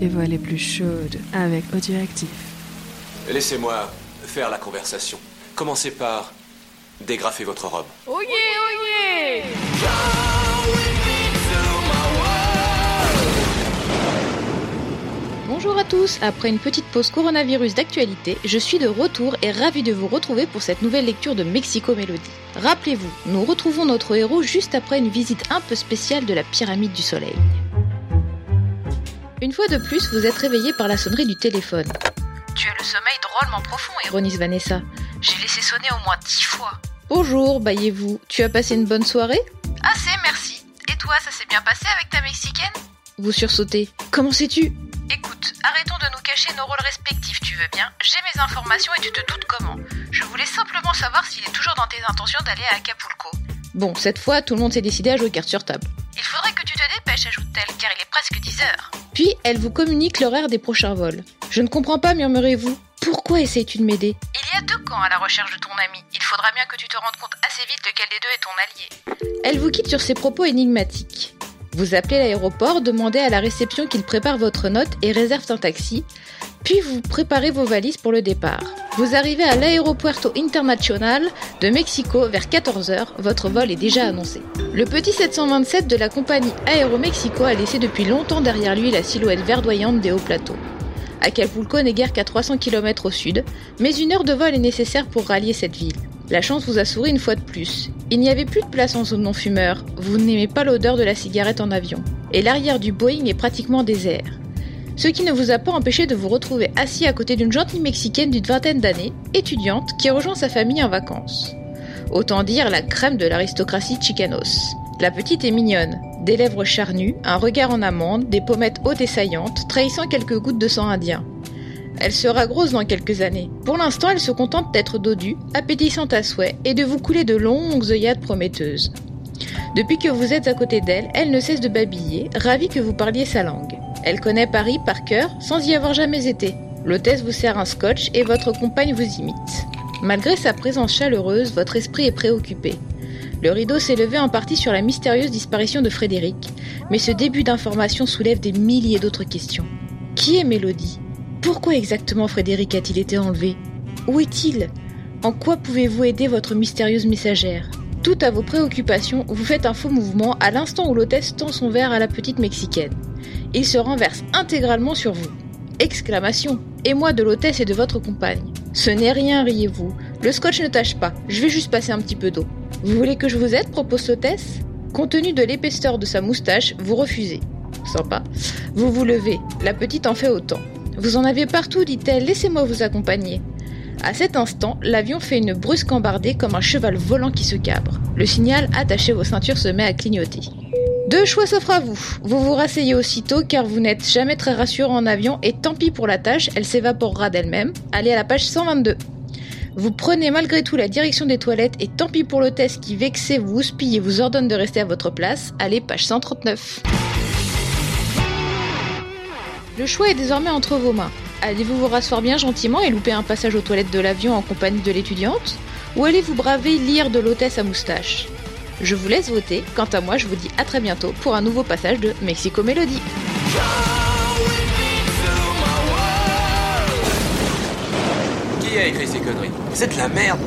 les voix les plus chaudes avec Audioactif. Laissez-moi faire la conversation. Commencez par dégrafer votre robe. Oh yeah, oh yeah Bonjour à tous, après une petite pause coronavirus d'actualité, je suis de retour et ravi de vous retrouver pour cette nouvelle lecture de Mexico Mélodie. Rappelez-vous, nous retrouvons notre héros juste après une visite un peu spéciale de la pyramide du soleil. Une fois de plus, vous êtes réveillé par la sonnerie du téléphone. Tu as le sommeil drôlement profond, ironise Vanessa. J'ai laissé sonner au moins dix fois. Bonjour, baillez-vous. Tu as passé une bonne soirée? Assez, merci. Et toi, ça s'est bien passé avec ta Mexicaine? Vous sursautez. Comment sais-tu? Écoute, arrêtons de nous cacher nos rôles respectifs, tu veux bien? J'ai mes informations et tu te doutes comment. Je voulais simplement savoir s'il est toujours dans tes intentions d'aller à Acapulco. Bon, cette fois, tout le monde s'est décidé à jouer carte sur table. Il faudrait que tu te dépêches, ajoute-t-elle, elle vous communique l'horaire des prochains vols. Je ne comprends pas, murmurez-vous. Pourquoi essayes-tu de m'aider? Il y a deux camps à la recherche de ton ami. Il faudra bien que tu te rendes compte assez vite lequel des deux est ton allié. Elle vous quitte sur ces propos énigmatiques. Vous appelez l'aéroport, demandez à la réception qu'il prépare votre note et réserve un taxi, puis vous préparez vos valises pour le départ. Vous arrivez à l'aéropuerto international de Mexico vers 14h, votre vol est déjà annoncé. Le petit 727 de la compagnie Aéromexico a laissé depuis longtemps derrière lui la silhouette verdoyante des hauts plateaux. Acapulco n'est guère qu'à 300 km au sud, mais une heure de vol est nécessaire pour rallier cette ville. La chance vous a souri une fois de plus. Il n'y avait plus de place en zone non-fumeur, vous n'aimez pas l'odeur de la cigarette en avion, et l'arrière du Boeing est pratiquement désert. Ce qui ne vous a pas empêché de vous retrouver assis à côté d'une gentille mexicaine d'une vingtaine d'années, étudiante, qui rejoint sa famille en vacances. Autant dire la crème de l'aristocratie chicanos. La petite est mignonne, des lèvres charnues, un regard en amande, des pommettes hautes et saillantes, trahissant quelques gouttes de sang indien. Elle sera grosse dans quelques années. Pour l'instant, elle se contente d'être dodue, appétissante à souhait, et de vous couler de longues œillades prometteuses. Depuis que vous êtes à côté d'elle, elle ne cesse de babiller, ravie que vous parliez sa langue. Elle connaît Paris par cœur, sans y avoir jamais été. L'hôtesse vous sert un scotch et votre compagne vous imite. Malgré sa présence chaleureuse, votre esprit est préoccupé. Le rideau s'est levé en partie sur la mystérieuse disparition de Frédéric, mais ce début d'information soulève des milliers d'autres questions. Qui est Mélodie? Pourquoi exactement Frédéric a-t-il été enlevé? Où est-il? En quoi pouvez-vous aider votre mystérieuse messagère? Tout à vos préoccupations, vous faites un faux mouvement à l'instant où l'hôtesse tend son verre à la petite mexicaine. Il se renverse intégralement sur vous. Exclamation Et moi de l'hôtesse et de votre compagne. Ce n'est rien, riez-vous. Le scotch ne tâche pas, je vais juste passer un petit peu d'eau. Vous voulez que je vous aide propose l'hôtesse Compte tenu de l'épaisseur de sa moustache, vous refusez. Sympa. Vous vous levez, la petite en fait autant. Vous en avez partout, dit-elle, laissez-moi vous accompagner. À cet instant, l'avion fait une brusque embardée comme un cheval volant qui se cabre. Le signal attachez vos ceintures se met à clignoter. Deux choix s'offrent à vous. Vous vous rasseyez aussitôt car vous n'êtes jamais très rassurant en avion et tant pis pour la tâche, elle s'évaporera d'elle-même. Allez à la page 122. Vous prenez malgré tout la direction des toilettes et tant pis pour l'hôtesse qui vexé vous houspille et vous ordonne de rester à votre place. Allez, page 139. Le choix est désormais entre vos mains. Allez-vous vous rasseoir bien gentiment et louper un passage aux toilettes de l'avion en compagnie de l'étudiante? Ou allez-vous braver l'ire de l'hôtesse à moustache? Je vous laisse voter, quant à moi je vous dis à très bientôt pour un nouveau passage de Mexico Mélodie. Qui a écrit ces conneries? C'est de la merde